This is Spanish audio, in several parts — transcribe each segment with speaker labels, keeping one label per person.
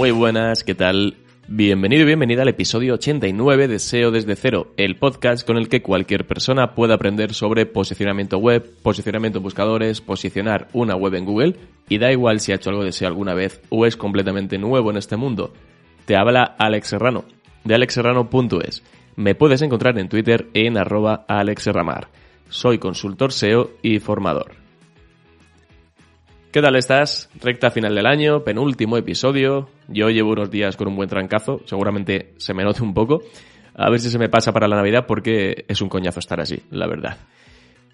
Speaker 1: Muy buenas, ¿qué tal? Bienvenido y bienvenida al episodio 89 de SEO desde cero, el podcast con el que cualquier persona puede aprender sobre posicionamiento web, posicionamiento en buscadores, posicionar una web en Google y da igual si ha hecho algo de SEO alguna vez o es completamente nuevo en este mundo. Te habla Alex Serrano, de alexserrano.es. Me puedes encontrar en Twitter en arroba. Soy consultor SEO y formador. ¿Qué tal estás? Recta final del año, penúltimo episodio. Yo llevo unos días con un buen trancazo, seguramente se me note un poco. A ver si se me pasa para la Navidad porque es un coñazo estar así, la verdad.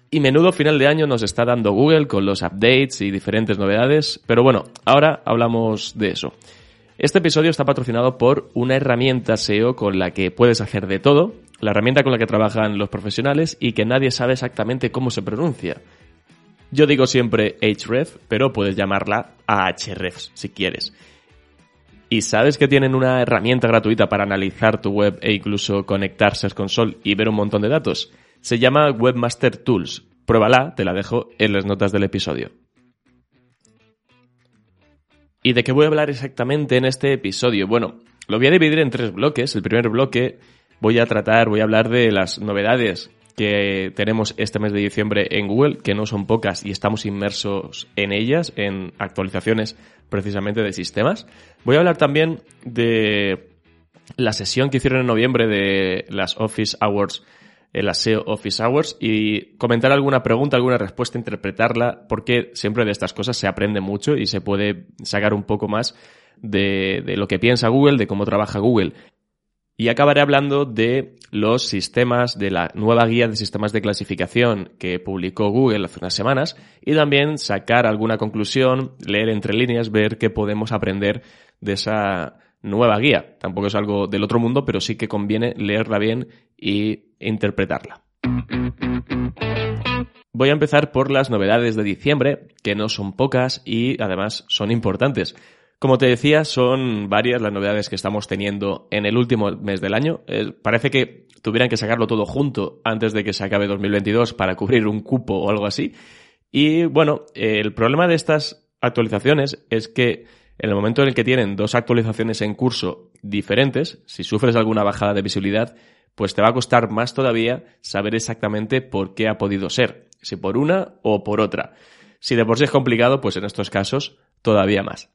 Speaker 1: Y menudo final de año nos está dando Google con los updates y diferentes novedades, pero bueno, ahora hablamos de eso. Este episodio está patrocinado por una herramienta SEO con la que puedes hacer de todo, la herramienta con la que trabajan los profesionales y que nadie sabe exactamente cómo se pronuncia. Yo digo siempre Href, pero puedes llamarla Ahrefs si quieres. ¿Y sabes que tienen una herramienta gratuita para analizar tu web e incluso conectar Search Console y ver un montón de datos? Se llama Webmaster Tools. Pruébala, te la dejo en las notas del episodio. ¿Y de qué voy a hablar exactamente en este episodio? Bueno, lo voy a dividir en tres bloques. El primer bloque voy a tratar, voy a hablar de las novedades que tenemos este mes de diciembre en Google, que no son pocas y estamos inmersos en ellas, en actualizaciones precisamente de sistemas. Voy a hablar también de la sesión que hicieron en noviembre de las Office Hours, eh, las SEO Office Hours, y comentar alguna pregunta, alguna respuesta, interpretarla, porque siempre de estas cosas se aprende mucho y se puede sacar un poco más de, de lo que piensa Google, de cómo trabaja Google. Y acabaré hablando de los sistemas, de la nueva guía de sistemas de clasificación que publicó Google hace unas semanas y también sacar alguna conclusión, leer entre líneas, ver qué podemos aprender de esa nueva guía. Tampoco es algo del otro mundo, pero sí que conviene leerla bien y interpretarla. Voy a empezar por las novedades de diciembre, que no son pocas y además son importantes. Como te decía, son varias las novedades que estamos teniendo en el último mes del año. Eh, parece que tuvieran que sacarlo todo junto antes de que se acabe 2022 para cubrir un cupo o algo así. Y bueno, el problema de estas actualizaciones es que en el momento en el que tienen dos actualizaciones en curso diferentes, si sufres alguna bajada de visibilidad, pues te va a costar más todavía saber exactamente por qué ha podido ser, si por una o por otra. Si de por sí es complicado, pues en estos casos todavía más.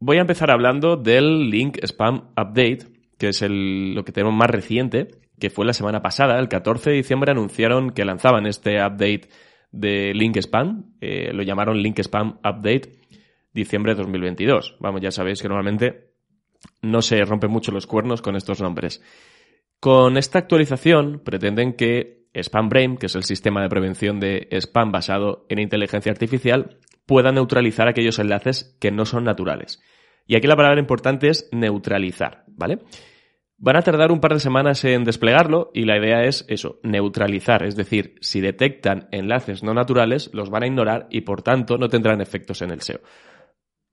Speaker 1: Voy a empezar hablando del Link Spam Update, que es lo que tenemos más reciente, que fue la semana pasada, el 14 de diciembre anunciaron que lanzaban este update de Link Spam, eh, lo llamaron Link Spam Update diciembre de 2022. Vamos, ya sabéis que normalmente no se rompen mucho los cuernos con estos nombres. Con esta actualización pretenden que SpamBrain, que es el sistema de prevención de spam basado en inteligencia artificial, pueda neutralizar aquellos enlaces que no son naturales. Y aquí la palabra importante es neutralizar, ¿vale? Van a tardar un par de semanas en desplegarlo y la idea es eso, neutralizar, es decir, si detectan enlaces no naturales, los van a ignorar y por tanto no tendrán efectos en el SEO.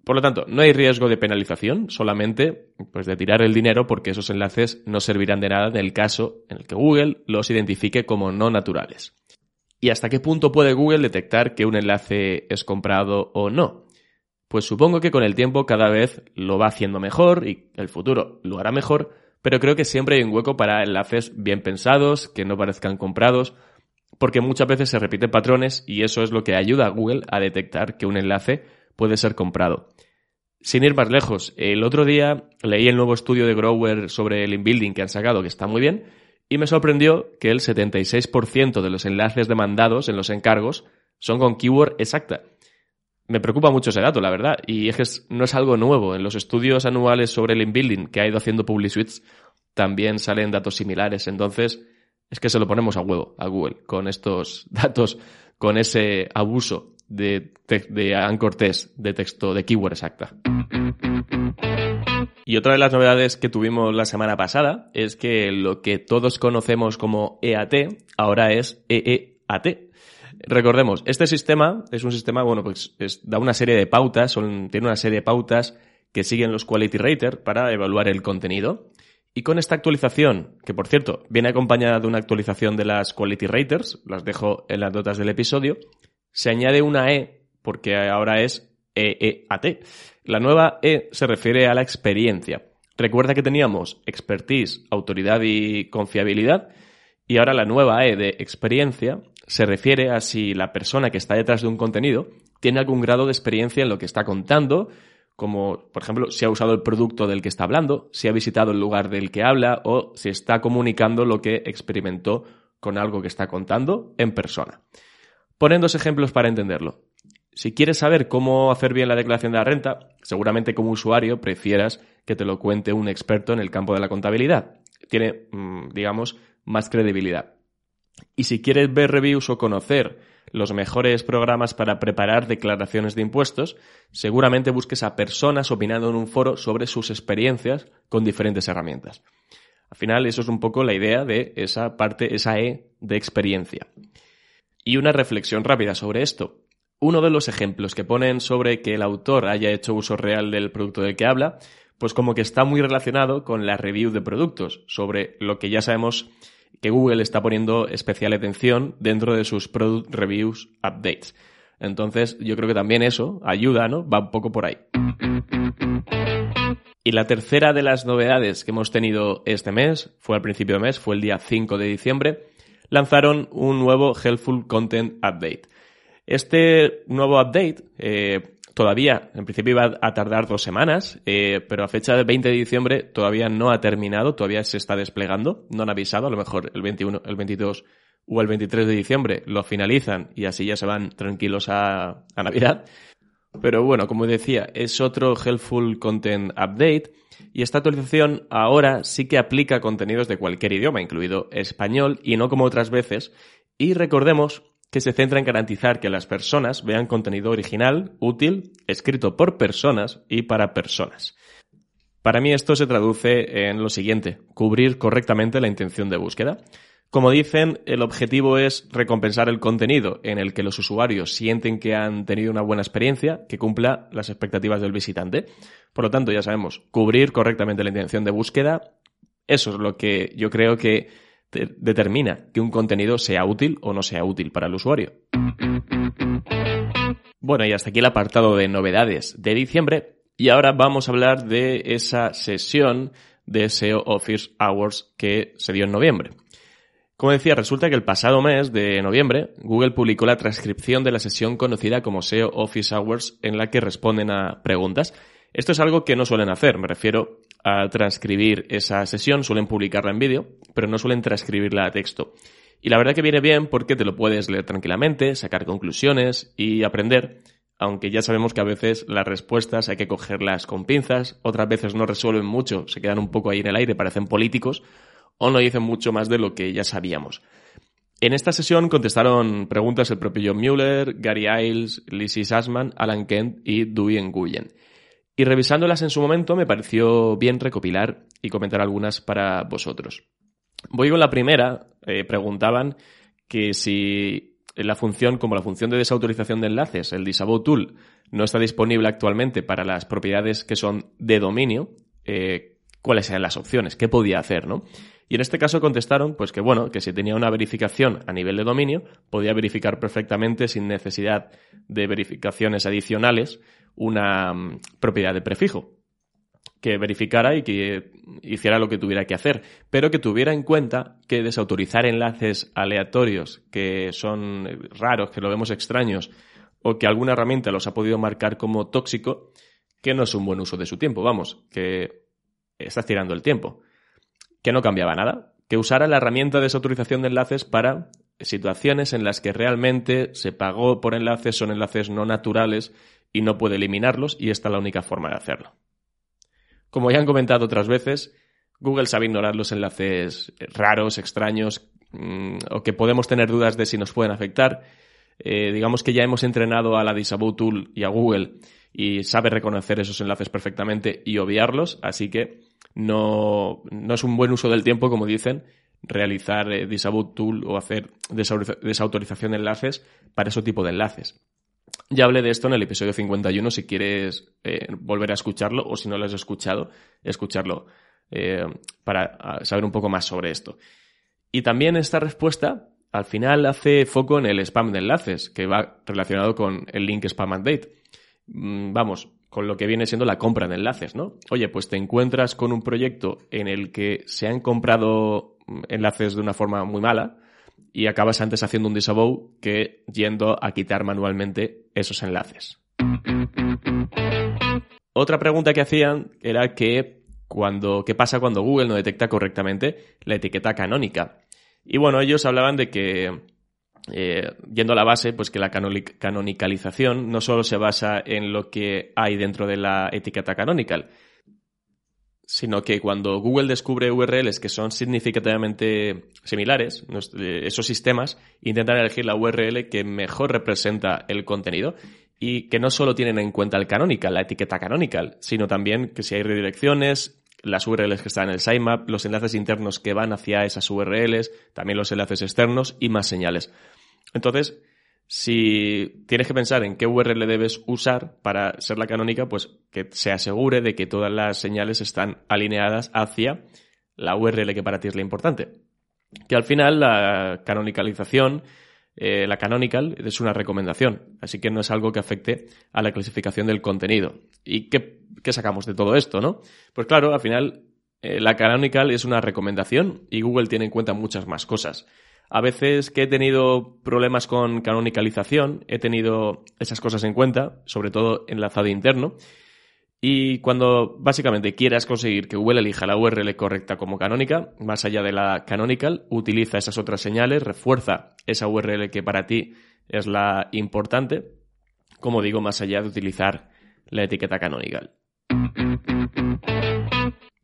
Speaker 1: Por lo tanto, no hay riesgo de penalización, solamente pues, de tirar el dinero porque esos enlaces no servirán de nada en el caso en el que Google los identifique como no naturales. ¿Y hasta qué punto puede Google detectar que un enlace es comprado o no? Pues supongo que con el tiempo cada vez lo va haciendo mejor y el futuro lo hará mejor, pero creo que siempre hay un hueco para enlaces bien pensados, que no parezcan comprados, porque muchas veces se repiten patrones y eso es lo que ayuda a Google a detectar que un enlace puede ser comprado. Sin ir más lejos, el otro día leí el nuevo estudio de Grower sobre el inbuilding que han sacado, que está muy bien, y me sorprendió que el 76% de los enlaces demandados en los encargos son con keyword exacta. Me preocupa mucho ese dato, la verdad, y es que no es algo nuevo. En los estudios anuales sobre el inbuilding que ha ido haciendo PubliSuites también salen datos similares. Entonces, es que se lo ponemos a huevo a Google con estos datos, con ese abuso de, de anchor test de texto de keyword exacta. Y otra de las novedades que tuvimos la semana pasada es que lo que todos conocemos como EAT ahora es EEAT. Recordemos, este sistema es un sistema, bueno, pues da una serie de pautas, tiene una serie de pautas que siguen los Quality Rater para evaluar el contenido. Y con esta actualización, que por cierto viene acompañada de una actualización de las Quality Raters, las dejo en las notas del episodio, se añade una E porque ahora es EEAT. La nueva E se refiere a la experiencia. Recuerda que teníamos expertise, autoridad y confiabilidad, y ahora la nueva E de experiencia se refiere a si la persona que está detrás de un contenido tiene algún grado de experiencia en lo que está contando, como por ejemplo si ha usado el producto del que está hablando, si ha visitado el lugar del que habla o si está comunicando lo que experimentó con algo que está contando en persona. Ponen dos ejemplos para entenderlo. Si quieres saber cómo hacer bien la declaración de la renta, seguramente como usuario prefieras que te lo cuente un experto en el campo de la contabilidad. Tiene, mm, digamos, más credibilidad. Y si quieres ver reviews o conocer los mejores programas para preparar declaraciones de impuestos, seguramente busques a personas opinando en un foro sobre sus experiencias con diferentes herramientas. Al final, eso es un poco la idea de esa parte, esa E de experiencia. Y una reflexión rápida sobre esto. Uno de los ejemplos que ponen sobre que el autor haya hecho uso real del producto del que habla, pues como que está muy relacionado con la review de productos, sobre lo que ya sabemos que Google está poniendo especial atención dentro de sus Product Reviews Updates. Entonces, yo creo que también eso ayuda, ¿no? Va un poco por ahí. Y la tercera de las novedades que hemos tenido este mes, fue al principio de mes, fue el día 5 de diciembre, lanzaron un nuevo Helpful Content Update. Este nuevo update eh, todavía, en principio iba a tardar dos semanas, eh, pero a fecha del 20 de diciembre todavía no ha terminado, todavía se está desplegando, no han avisado, a lo mejor el 21, el 22 o el 23 de diciembre lo finalizan y así ya se van tranquilos a, a Navidad. Pero bueno, como decía, es otro Helpful Content Update y esta actualización ahora sí que aplica contenidos de cualquier idioma, incluido español, y no como otras veces. Y recordemos que se centra en garantizar que las personas vean contenido original, útil, escrito por personas y para personas. Para mí esto se traduce en lo siguiente, cubrir correctamente la intención de búsqueda. Como dicen, el objetivo es recompensar el contenido en el que los usuarios sienten que han tenido una buena experiencia que cumpla las expectativas del visitante. Por lo tanto, ya sabemos, cubrir correctamente la intención de búsqueda, eso es lo que yo creo que determina que un contenido sea útil o no sea útil para el usuario. Bueno, y hasta aquí el apartado de novedades de diciembre. Y ahora vamos a hablar de esa sesión de SEO Office Hours que se dio en noviembre. Como decía, resulta que el pasado mes de noviembre, Google publicó la transcripción de la sesión conocida como SEO Office Hours en la que responden a preguntas. Esto es algo que no suelen hacer, me refiero a transcribir esa sesión, suelen publicarla en vídeo, pero no suelen transcribirla a texto. Y la verdad que viene bien porque te lo puedes leer tranquilamente, sacar conclusiones y aprender, aunque ya sabemos que a veces las respuestas hay que cogerlas con pinzas, otras veces no resuelven mucho, se quedan un poco ahí en el aire, parecen políticos, o no dicen mucho más de lo que ya sabíamos. En esta sesión contestaron preguntas el propio John Mueller, Gary Iles, Lizzie Sassman, Alan Kent y Dewey Nguyen. Y revisándolas en su momento me pareció bien recopilar y comentar algunas para vosotros. Voy con la primera. Eh, preguntaban que si la función, como la función de desautorización de enlaces, el Disavow Tool, no está disponible actualmente para las propiedades que son de dominio, eh, cuáles eran las opciones, qué podía hacer, ¿no? Y en este caso contestaron, pues que bueno, que si tenía una verificación a nivel de dominio, podía verificar perfectamente sin necesidad de verificaciones adicionales una mm, propiedad de prefijo. Que verificara y que hiciera lo que tuviera que hacer, pero que tuviera en cuenta que desautorizar enlaces aleatorios que son raros, que lo vemos extraños, o que alguna herramienta los ha podido marcar como tóxico, que no es un buen uso de su tiempo, vamos, que estás tirando el tiempo, que no cambiaba nada, que usara la herramienta de desautorización de enlaces para situaciones en las que realmente se pagó por enlaces, son enlaces no naturales y no puede eliminarlos y esta es la única forma de hacerlo. Como ya han comentado otras veces, Google sabe ignorar los enlaces raros, extraños mm, o que podemos tener dudas de si nos pueden afectar. Eh, digamos que ya hemos entrenado a la Disavow Tool y a Google y sabe reconocer esos enlaces perfectamente y obviarlos, así que no, no es un buen uso del tiempo, como dicen, realizar eh, Tool o hacer desautorización de enlaces para ese tipo de enlaces. Ya hablé de esto en el episodio 51, si quieres eh, volver a escucharlo o si no lo has escuchado, escucharlo eh, para saber un poco más sobre esto. Y también esta respuesta al final hace foco en el spam de enlaces, que va relacionado con el link spam update. mm, vamos, con lo que viene siendo la compra de enlaces, ¿no? Oye, pues te encuentras con un proyecto en el que se han comprado enlaces de una forma muy mala y acabas antes haciendo un disavow que yendo a quitar manualmente esos enlaces. Otra pregunta que hacían era que cuando, qué pasa cuando Google no detecta correctamente la etiqueta canónica. Y bueno, ellos hablaban de que, eh, yendo a la base, pues que la canonicalización no solo se basa en lo que hay dentro de la etiqueta canonical, sino que cuando Google descubre URLs que son significativamente similares, eh, esos sistemas intentan elegir la URL que mejor representa el contenido y que no solo tienen en cuenta el canonical, la etiqueta canonical, sino también que si hay redirecciones, las URLs que están en el sitemap, los enlaces internos que van hacia esas URLs, también los enlaces externos y más señales. Entonces, si tienes que pensar en qué URL debes usar para ser la canónica, pues que se asegure de que todas las señales están alineadas hacia la URL que para ti es la importante. Que al final la canonicalización eh, la canonical es una recomendación, así que no es algo que afecte a la clasificación del contenido. ¿Y qué, sacamos de todo esto, no? Pues claro, al final eh, la canonical es una recomendación y Google tiene en cuenta muchas más cosas. A veces que he tenido problemas con canonicalización, he tenido esas cosas en cuenta, sobre todo enlazado interno, y cuando básicamente quieras conseguir que Google elija la URL correcta como canónica, más allá de la canonical, utiliza esas otras señales, refuerza esa URL que para ti es la importante, como digo, más allá de utilizar la etiqueta canonical.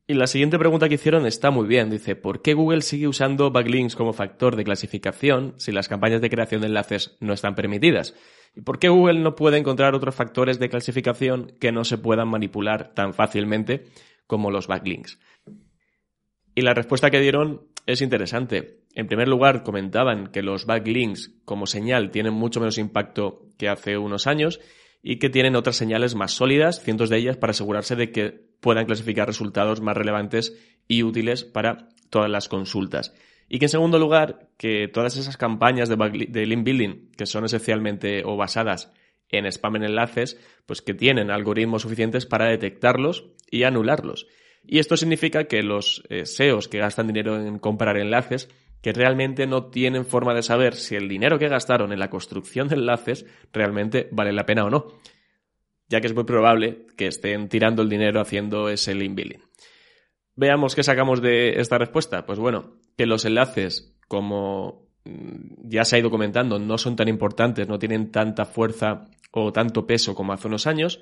Speaker 1: Y la siguiente pregunta que hicieron está muy bien. Dice, ¿por qué Google sigue usando backlinks como factor de clasificación si las campañas de creación de enlaces no están permitidas? ¿Y por qué Google no puede encontrar otros factores de clasificación que no se puedan manipular tan fácilmente como los backlinks? Y la respuesta que dieron es interesante. En primer lugar, comentaban que los backlinks como señal tienen mucho menos impacto que hace unos años y que tienen otras señales más sólidas, cientos de ellas, para asegurarse de que puedan clasificar resultados más relevantes y útiles para todas las consultas. Y que en segundo lugar, que todas esas campañas de, link building que son esencialmente o basadas en spam en enlaces, pues que tienen algoritmos suficientes para detectarlos y anularlos. Y esto significa que los eh, SEOs que gastan dinero en comprar enlaces, que realmente no tienen forma de saber si el dinero que gastaron en la construcción de enlaces realmente vale la pena o no, ya que es muy probable que estén tirando el dinero haciendo ese link building. Veamos qué sacamos de esta respuesta. Pues bueno, que los enlaces, como mm, ya se ha ido comentando, no son tan importantes, no tienen tanta fuerza o tanto peso como hace unos años,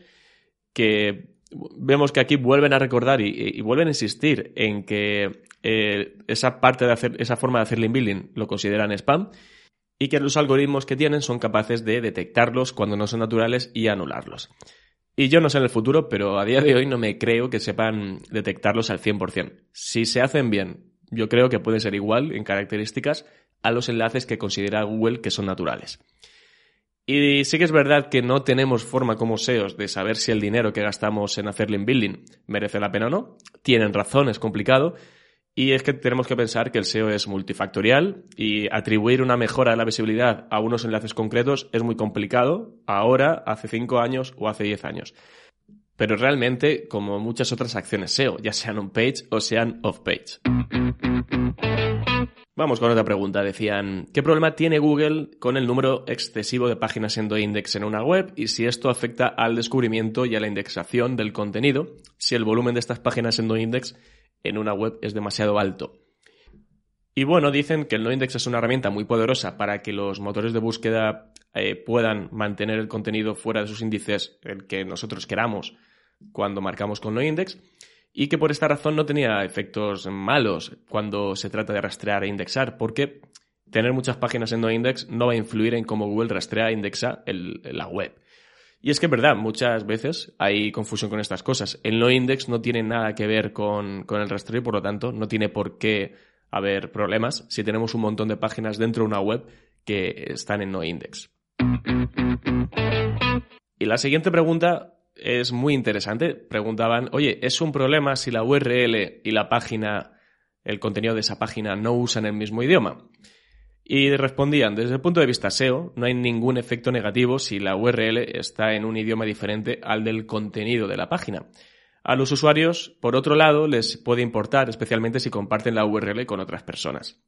Speaker 1: que vemos que aquí vuelven a recordar y, vuelven a insistir en que eh, esa parte de hacer, esa forma de hacer link building lo consideran spam y que los algoritmos que tienen son capaces de detectarlos cuando no son naturales y anularlos. Y yo no sé en el futuro, pero a día de hoy no me creo que sepan detectarlos al 100%. Si se hacen bien, yo creo que puede ser igual en características a los enlaces que considera Google que son naturales. Y sí que es verdad que no tenemos forma como SEOs de saber si el dinero que gastamos en hacer link building merece la pena o no. Tienen razón, es complicado. Y es que tenemos que pensar que el SEO es multifactorial y atribuir una mejora de la visibilidad a unos enlaces concretos es muy complicado ahora, hace 5 años o hace 10 años. Pero realmente, como muchas otras acciones SEO, ya sean on-page o sean off-page. Vamos con otra pregunta. Decían, ¿qué problema tiene Google con el número excesivo de páginas en index en una web y si esto afecta al descubrimiento y a la indexación del contenido si el volumen de estas páginas en index en una web es demasiado alto? Y bueno, dicen que el noindex es una herramienta muy poderosa para que los motores de búsqueda eh, puedan mantener el contenido fuera de sus índices, el que nosotros queramos cuando marcamos con noindex y que por esta razón no tenía efectos malos cuando se trata de rastrear e indexar, porque tener muchas páginas en noindex no va a influir en cómo Google rastrea e indexa la web. Y es que es verdad, muchas veces hay confusión con estas cosas. El noindex no tiene nada que ver con, con el rastreo y por lo tanto no tiene por qué haber problemas si tenemos un montón de páginas dentro de una web que están en noindex. Y la siguiente pregunta es muy interesante. Preguntaban, oye, ¿es un problema si la URL y la página, el contenido de esa página no usan el mismo idioma? Y respondían, desde el punto de vista SEO, no hay ningún efecto negativo si la URL está en un idioma diferente al del contenido de la página. A los usuarios, por otro lado, les puede importar, especialmente si comparten la URL con otras personas.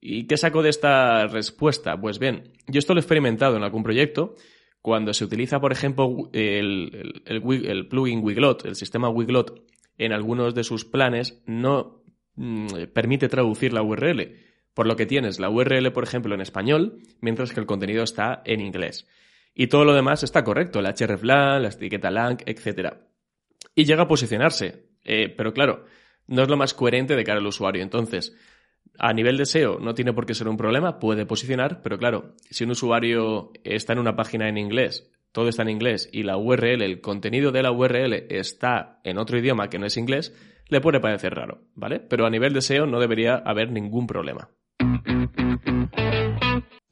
Speaker 1: ¿Y qué saco de esta respuesta? Pues bien, yo esto lo he experimentado en algún proyecto. Cuando se utiliza, por ejemplo, el, el, plugin Wiglot, el sistema Wiglot, en algunos de sus planes, no mm, permite traducir la URL. Por lo que tienes la URL, por ejemplo, en español, mientras que el contenido está en inglés. Y todo lo demás está correcto, el hreflang, la etiqueta lang, etc. Y llega a posicionarse. Eh, pero claro, no es lo más coherente de cara al usuario. Entonces, a nivel de SEO no tiene por qué ser un problema, puede posicionar, pero claro, si un usuario está en una página en inglés, todo está en inglés y la URL, el contenido de la URL está en otro idioma que no es inglés, le puede parecer raro, ¿vale? Pero a nivel de SEO no debería haber ningún problema.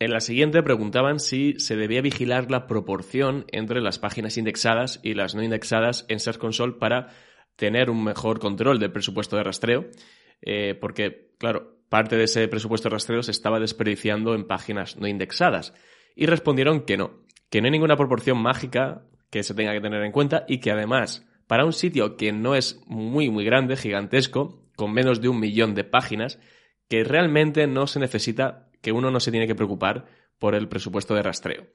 Speaker 1: En la siguiente preguntaban si se debía vigilar la proporción entre las páginas indexadas y las no indexadas en Search Console para tener un mejor control del presupuesto de rastreo, eh, porque, claro, parte de ese presupuesto de rastreo se estaba desperdiciando en páginas no indexadas. Y respondieron que no, que no hay ninguna proporción mágica que se tenga que tener en cuenta y que además, para un sitio que no es muy, muy grande, gigantesco, con menos de un millón de páginas, que realmente no se necesita, que uno no se tiene que preocupar por el presupuesto de rastreo.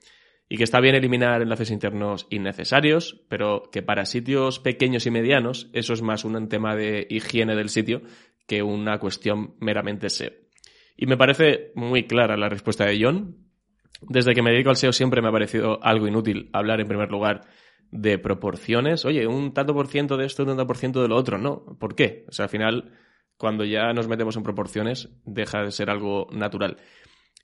Speaker 1: Y que está bien eliminar enlaces internos innecesarios, pero que para sitios pequeños y medianos eso es más un tema de higiene del sitio que una cuestión meramente SEO. Y me parece muy clara la respuesta de John. Desde que me dedico al SEO siempre me ha parecido algo inútil hablar en primer lugar de proporciones. Oye, un tanto por ciento de esto, un tanto por ciento de lo otro. No. ¿Por qué? O sea, al final cuando ya nos metemos en proporciones, deja de ser algo natural.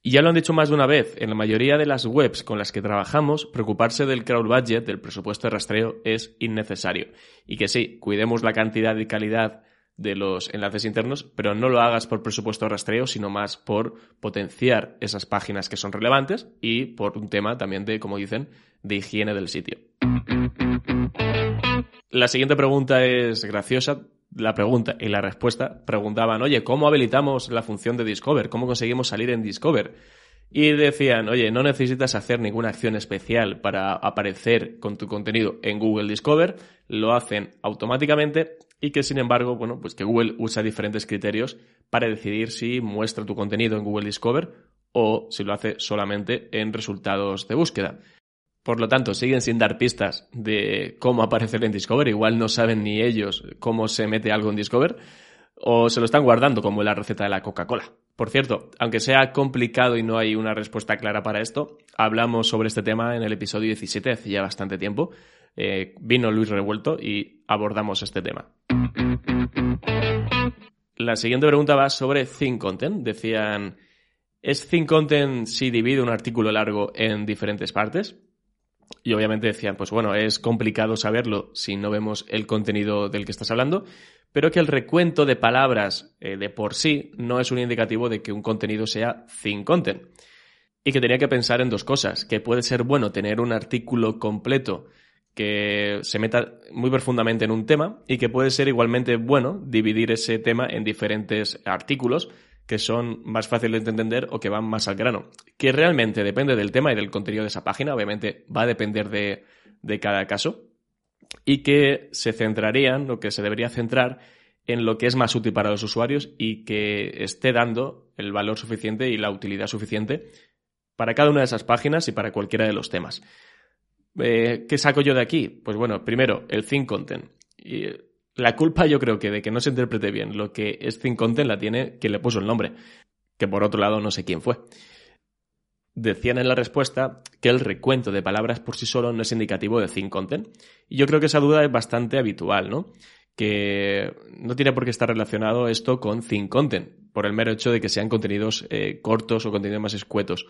Speaker 1: Y ya lo han dicho más de una vez, en la mayoría de las webs con las que trabajamos, preocuparse del crowd budget, del presupuesto de rastreo, es innecesario. Y que sí, cuidemos la cantidad y calidad de los enlaces internos, pero no lo hagas por presupuesto de rastreo, sino más por potenciar esas páginas que son relevantes y por un tema también de, como dicen, de higiene del sitio. La siguiente pregunta es graciosa, la pregunta y la respuesta preguntaban, oye, ¿cómo habilitamos la función de Discover? ¿Cómo conseguimos salir en Discover? Y decían, oye, no necesitas hacer ninguna acción especial para aparecer con tu contenido en Google Discover, lo hacen automáticamente y que sin embargo, bueno, pues que Google usa diferentes criterios para decidir si muestra tu contenido en Google Discover o si lo hace solamente en resultados de búsqueda. Por lo tanto, siguen sin dar pistas de cómo aparecer en Discover. Igual no saben ni ellos cómo se mete algo en Discover. O se lo están guardando como la receta de la Coca-Cola. Por cierto, aunque sea complicado y no hay una respuesta clara para esto, hablamos sobre este tema en el episodio 17 hace ya bastante tiempo. Eh, vino Luis Revuelto y abordamos este tema. La siguiente pregunta va sobre Think Content. Decían, ¿es Think Content si divide un artículo largo en diferentes partes? Y obviamente decían, pues bueno, es complicado saberlo si no vemos el contenido del que estás hablando, pero que el recuento de palabras eh, de por sí no es un indicativo de que un contenido sea thin content. Y que tenía que pensar en dos cosas, que puede ser bueno tener un artículo completo que se meta muy profundamente en un tema y que puede ser igualmente bueno dividir ese tema en diferentes artículos que son más fáciles de entender o que van más al grano. Que realmente depende del tema y del contenido de esa página, obviamente va a depender de, cada caso, y que se centrarían, lo que se debería centrar, en lo que es más útil para los usuarios y que esté dando el valor suficiente y la utilidad suficiente para cada una de esas páginas y para cualquiera de los temas. Eh, ¿Qué saco yo de aquí? Pues bueno, primero, el Think Content. Y la culpa yo creo que de que no se interprete bien lo que es Content la tiene quien le puso el nombre, que por otro lado no sé quién fue. Decían en la respuesta que el recuento de palabras por sí solo no es indicativo de Content. Y yo creo que esa duda es bastante habitual, ¿no? Que no tiene por qué estar relacionado esto con Content, por el mero hecho de que sean contenidos eh, cortos o contenidos más escuetos.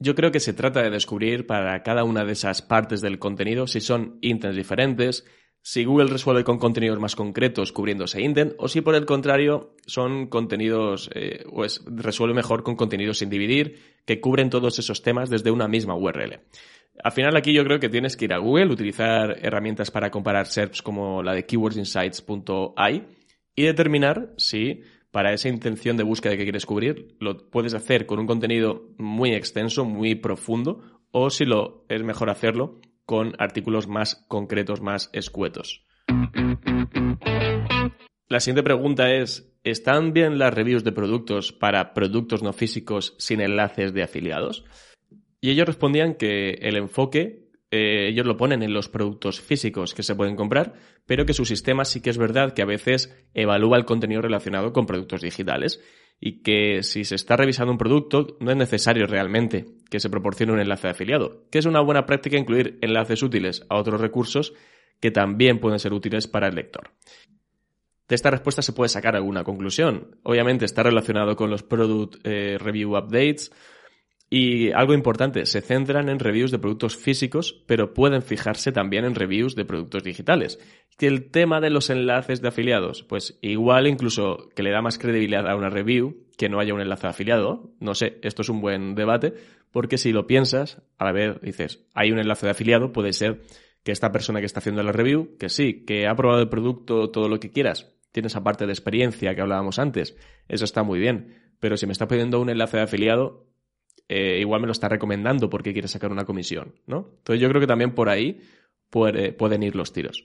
Speaker 1: Yo creo que se trata de descubrir para cada una de esas partes del contenido si son intents diferentes, si Google resuelve con contenidos más concretos cubriendo ese indent o si por el contrario son contenidos eh, o es, resuelve mejor con contenidos sin dividir que cubren todos esos temas desde una misma URL. Al final aquí yo creo que tienes que ir a Google, utilizar herramientas para comparar SERPs como la de keywordsinsights.ai y determinar si para esa intención de búsqueda que quieres cubrir, lo puedes hacer con un contenido muy extenso, muy profundo, o si lo es mejor hacerlo con artículos más concretos, más escuetos. La siguiente pregunta es, ¿están bien las reviews de productos para productos no físicos sin enlaces de afiliados? Y ellos respondían que el enfoque eh, ellos lo ponen en los productos físicos que se pueden comprar, pero que su sistema sí que es verdad que a veces evalúa el contenido relacionado con productos digitales y que si se está revisando un producto no es necesario realmente que se proporcione un enlace de afiliado, que es una buena práctica incluir enlaces útiles a otros recursos que también pueden ser útiles para el lector. De esta respuesta se puede sacar alguna conclusión. Obviamente está relacionado con los Product eh, Review Updates y algo importante, se centran en reviews de productos físicos, pero pueden fijarse también en reviews de productos digitales. Y el tema de los enlaces de afiliados, pues igual incluso que le da más credibilidad a una review que no haya un enlace de afiliado. No sé, esto es un buen debate, porque si lo piensas, a la vez dices, hay un enlace de afiliado, puede ser que esta persona que está haciendo la review, que sí, que ha probado el producto, todo lo que quieras, tiene esa parte de experiencia que hablábamos antes, eso está muy bien. Pero si me está pidiendo un enlace de afiliado, eh, igual me lo está recomendando porque quiere sacar una comisión, ¿no? Entonces yo creo que también por ahí pueden ir los tiros.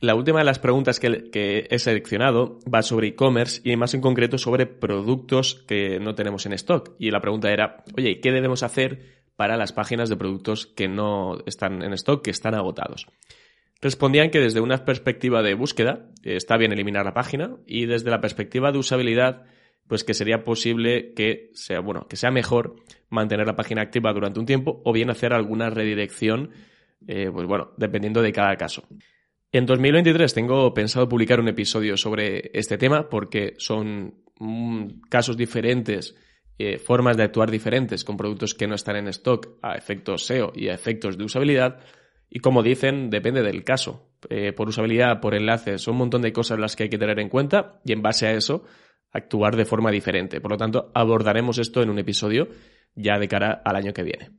Speaker 1: La última de las preguntas que, que he seleccionado va sobre e-commerce y más en concreto sobre productos que no tenemos en stock. Y la pregunta era, oye, ¿qué debemos hacer para las páginas de productos que no están en stock, que están agotados? Respondían que desde una perspectiva de búsqueda está bien eliminar la página y desde la perspectiva de usabilidad pues que sería posible que sea, bueno, que sea mejor mantener la página activa durante un tiempo o bien hacer alguna redirección, eh, pues bueno, dependiendo de cada caso. En 2023 tengo pensado publicar un episodio sobre este tema porque son mm, casos diferentes, eh, formas de actuar diferentes con productos que no están en stock a efectos SEO y a efectos de usabilidad. Y como dicen, depende del caso. Eh, por usabilidad, por enlaces, son un montón de cosas las que hay que tener en cuenta y en base a eso actuar de forma diferente. Por lo tanto, abordaremos esto en un episodio ya de cara al año que viene.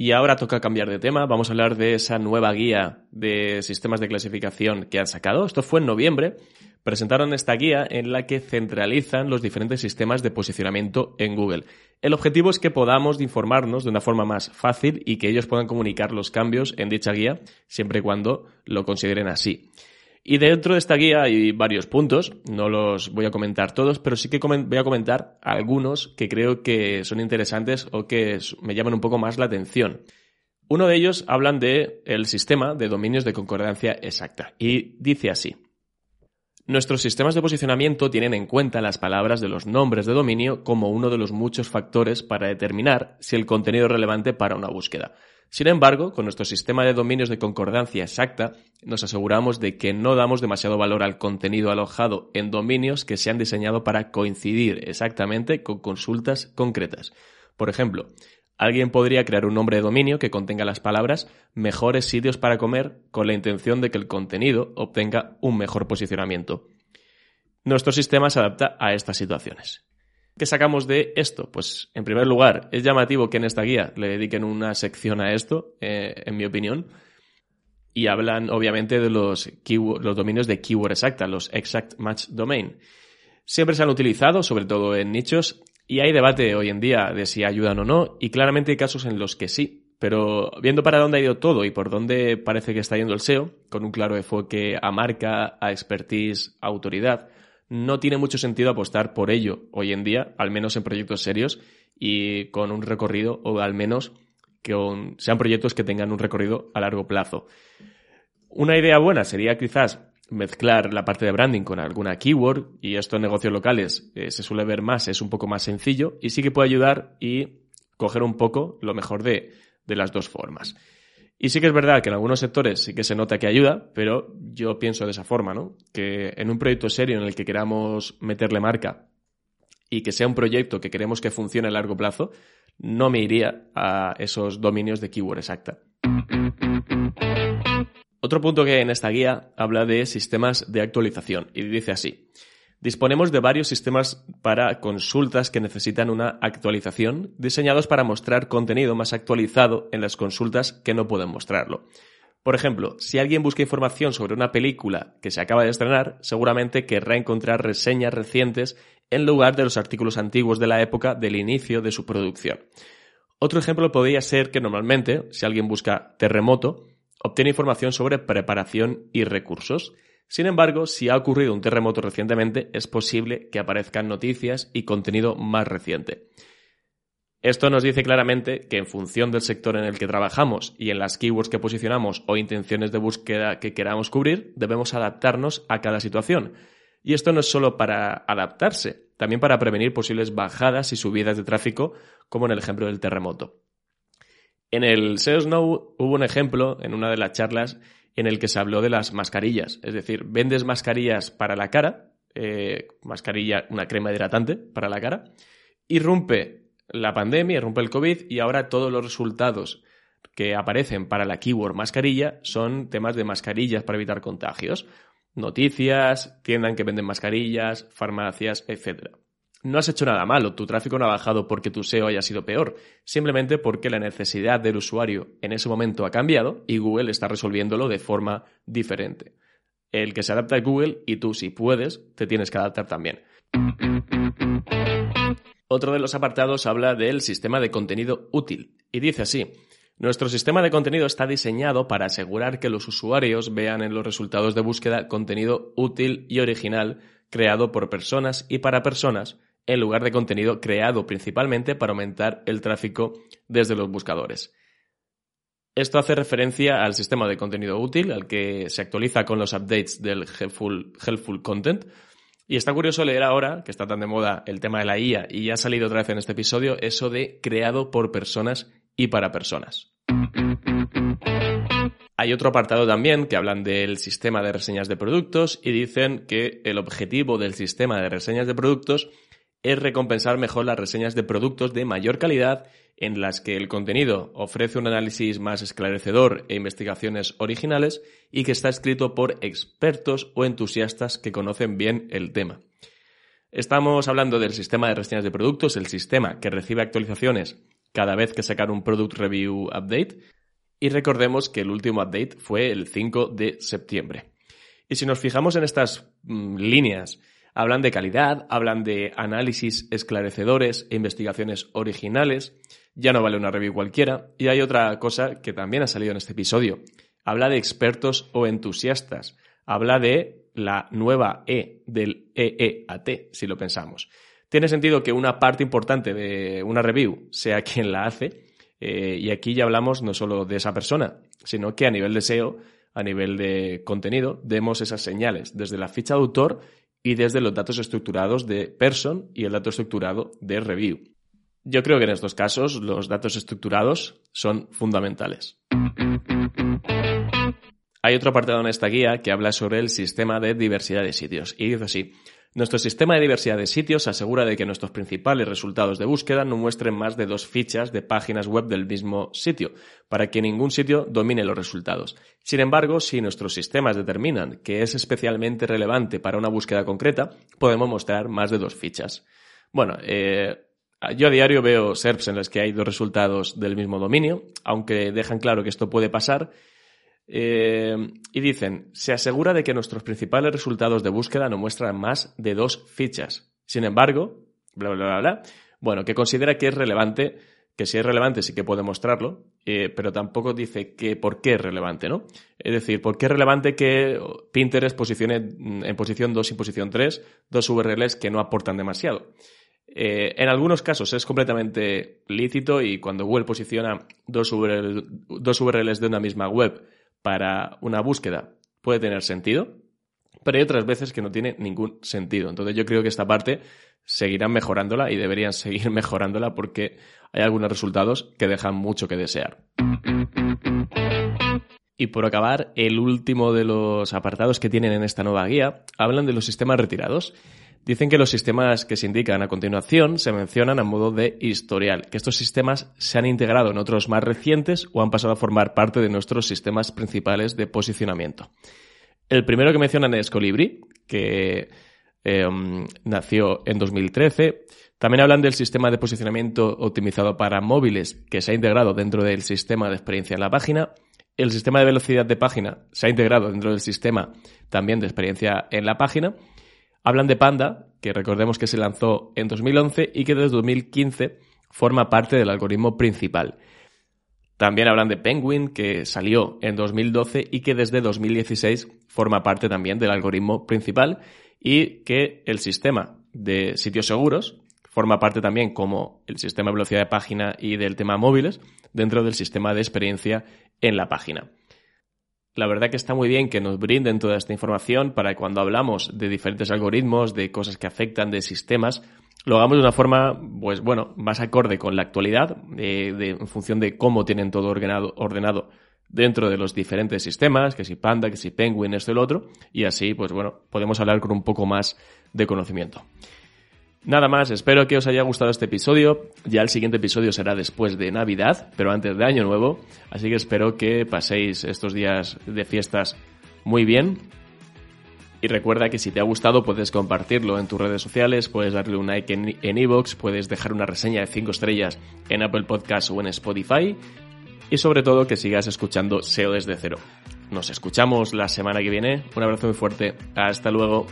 Speaker 1: Y ahora toca cambiar de tema. Vamos a hablar de esa nueva guía de sistemas de clasificación que han sacado. Esto fue en noviembre. Presentaron esta guía en la que centralizan los diferentes sistemas de posicionamiento en Google. El objetivo es que podamos informarnos de una forma más fácil y que ellos puedan comunicar los cambios en dicha guía siempre y cuando lo consideren así. Y dentro de esta guía hay varios puntos, no los voy a comentar todos, pero sí que voy a comentar algunos que creo que son interesantes o que me llaman un poco más la atención. Uno de ellos hablan de el sistema de dominios de concordancia exacta y dice así: Nuestros sistemas de posicionamiento tienen en cuenta las palabras de los nombres de dominio como uno de los muchos factores para determinar si el contenido es relevante para una búsqueda. Sin embargo, con nuestro sistema de dominios de concordancia exacta, nos aseguramos de que no damos demasiado valor al contenido alojado en dominios que se han diseñado para coincidir exactamente con consultas concretas. Por ejemplo, alguien podría crear un nombre de dominio que contenga las palabras mejores sitios para comer con la intención de que el contenido obtenga un mejor posicionamiento. Nuestro sistema se adapta a estas situaciones. ¿Qué sacamos de esto? Pues, en primer lugar, es llamativo que en esta guía le dediquen una sección a esto, eh, en mi opinión, y hablan, obviamente, de los, los dominios de keyword exacta, los exact match domain. Siempre se han utilizado, sobre todo en nichos, y hay debate hoy en día de si ayudan o no, y claramente hay casos en los que sí. Pero viendo para dónde ha ido todo y por dónde parece que está yendo el SEO, con un claro enfoque a marca, a expertise, a autoridad, no tiene mucho sentido apostar por ello hoy en día, al menos en proyectos serios y con un recorrido, o al menos que sean proyectos que tengan un recorrido a largo plazo. Una idea buena sería quizás mezclar la parte de branding con alguna keyword y esto en negocios locales eh, se suele ver más, es un poco más sencillo y sí que puede ayudar y coger un poco lo mejor de las dos formas. Y sí que es verdad que en algunos sectores sí que se nota que ayuda, pero yo pienso de esa forma, ¿no? Que en un proyecto serio en el que queramos meterle marca y que sea un proyecto que queremos que funcione a largo plazo, no me iría a esos dominios de keyword exacta. Otro punto que en esta guía habla de sistemas de actualización y dice así. Disponemos de varios sistemas para consultas que necesitan una actualización, diseñados para mostrar contenido más actualizado en las consultas que no pueden mostrarlo. Por ejemplo, si alguien busca información sobre una película que se acaba de estrenar, seguramente querrá encontrar reseñas recientes en lugar de los artículos antiguos de la época del inicio de su producción. Otro ejemplo podría ser que normalmente, si alguien busca terremoto, obtiene información sobre preparación y recursos. Sin embargo, si ha ocurrido un terremoto recientemente, es posible que aparezcan noticias y contenido más reciente. Esto nos dice claramente que en función del sector en el que trabajamos y en las keywords que posicionamos o intenciones de búsqueda que queramos cubrir, debemos adaptarnos a cada situación. Y esto no es solo para adaptarse, también para prevenir posibles bajadas y subidas de tráfico, como en el ejemplo del terremoto. En el SEO Snow hubo un ejemplo en una de las charlas en el que se habló de las mascarillas, es decir, vendes mascarillas para la cara, eh, mascarilla, una crema hidratante para la cara, irrumpe la pandemia, irrumpe el COVID y ahora todos los resultados que aparecen para la keyword mascarilla son temas de mascarillas para evitar contagios. Noticias, tiendas que venden mascarillas, farmacias, etc. No has hecho nada malo, tu tráfico no ha bajado porque tu SEO haya sido peor, simplemente porque la necesidad del usuario en ese momento ha cambiado y Google está resolviéndolo de forma diferente. El que se adapta a Google y tú, si puedes, te tienes que adaptar también. Otro de los apartados habla del sistema de contenido útil y dice así. Nuestro sistema de contenido está diseñado para asegurar que los usuarios vean en los resultados de búsqueda contenido útil y original creado por personas y para personas en lugar de contenido creado principalmente para aumentar el tráfico desde los buscadores. Esto hace referencia al sistema de contenido útil, al que se actualiza con los updates del helpful, Content. Y está curioso leer ahora, que está tan de moda el tema de la IA y ya ha salido otra vez en este episodio, eso de creado por personas y para personas. Hay otro apartado también que hablan del sistema de reseñas de productos y dicen que el objetivo del sistema de reseñas de productos es recompensar mejor las reseñas de productos de mayor calidad en las que el contenido ofrece un análisis más esclarecedor e investigaciones originales y que está escrito por expertos o entusiastas que conocen bien el tema. Estamos hablando del sistema de reseñas de productos, el sistema que recibe actualizaciones cada vez que sacar un Product Review Update. Y recordemos que el último update fue el 5 de septiembre. Y si nos fijamos en estas mm, líneas Hablan de calidad, hablan de análisis esclarecedores e investigaciones originales. Ya no vale una review cualquiera. Y hay otra cosa que también ha salido en este episodio. Habla de expertos o entusiastas. Habla de la nueva E del EEAT, si lo pensamos. Tiene sentido que una parte importante de una review sea quien la hace. Eh, y aquí ya hablamos no solo de esa persona, sino que a nivel de SEO, a nivel de contenido, demos esas señales desde la ficha de autor y desde los datos estructurados de person y el dato estructurado de review. Yo creo que en estos casos los datos estructurados son fundamentales. Hay otro apartado en esta guía que habla sobre el sistema de diversidad de sitios y dice así, nuestro sistema de diversidad de sitios asegura de que nuestros principales resultados de búsqueda no muestren más de dos fichas de páginas web del mismo sitio, para que ningún sitio domine los resultados. Sin embargo, si nuestros sistemas determinan que es especialmente relevante para una búsqueda concreta, podemos mostrar más de dos fichas. Bueno, eh, yo a diario veo SERPs en los que hay dos resultados del mismo dominio, aunque dejan claro que esto puede pasar eh, y dicen, se asegura de que nuestros principales resultados de búsqueda no muestran más de dos fichas. Sin embargo, bla, bla, bla, bla, bueno, que considera que es relevante, que si es relevante sí que puede mostrarlo, eh, pero tampoco dice que por qué es relevante, ¿no? Es decir, por qué es relevante que Pinterest posicione en posición 2 y posición 3 dos URLs que no aportan demasiado. Eh, en algunos casos es completamente lícito y cuando Google posiciona dos dos URLs de una misma web para una búsqueda puede tener sentido, pero hay otras veces que no tiene ningún sentido. Entonces yo creo que esta parte seguirán mejorándola y deberían seguir mejorándola porque hay algunos resultados que dejan mucho que desear. Y por acabar, el último de los apartados que tienen en esta nueva guía hablan de los sistemas retirados. Dicen que los sistemas que se indican a continuación se mencionan a modo de historial, que estos sistemas se han integrado en otros más recientes o han pasado a formar parte de nuestros sistemas principales de posicionamiento. El primero que mencionan es Colibri, que em, nació en 2013. También hablan del sistema de posicionamiento optimizado para móviles que se ha integrado dentro del sistema de experiencia en la página. el sistema de velocidad de página se ha integrado dentro del sistema también de experiencia en la página. Hablan de Panda, que recordemos que se lanzó en 2011 y que desde 2015 forma parte del algoritmo principal. También hablan de Penguin, que salió en 2012 y que desde 2016 forma parte también del algoritmo principal y que el sistema de sitios seguros forma parte también como el sistema de velocidad de página y del tema móviles dentro del sistema de experiencia en la página. La verdad que está muy bien que nos brinden toda esta información para que cuando hablamos de diferentes algoritmos, de cosas que afectan, de sistemas, lo hagamos de una forma, pues bueno, más acorde con la actualidad, en función de cómo tienen todo ordenado, ordenado dentro de los diferentes sistemas, que si Panda, que si Penguin, esto y lo otro, y así, pues bueno, podemos hablar con un poco más de conocimiento. Nada más, espero que os haya gustado este episodio. Ya el siguiente episodio será después de Navidad, pero antes de Año Nuevo. Así que espero que paséis estos días de fiestas muy bien. Y recuerda que si te ha gustado puedes compartirlo en tus redes sociales, puedes darle un like en iVoox, puedes dejar una reseña de 5 estrellas en Apple Podcasts o en Spotify. Y sobre todo que sigas escuchando SEO desde cero. Nos escuchamos la semana que viene. Un abrazo muy fuerte. Hasta luego.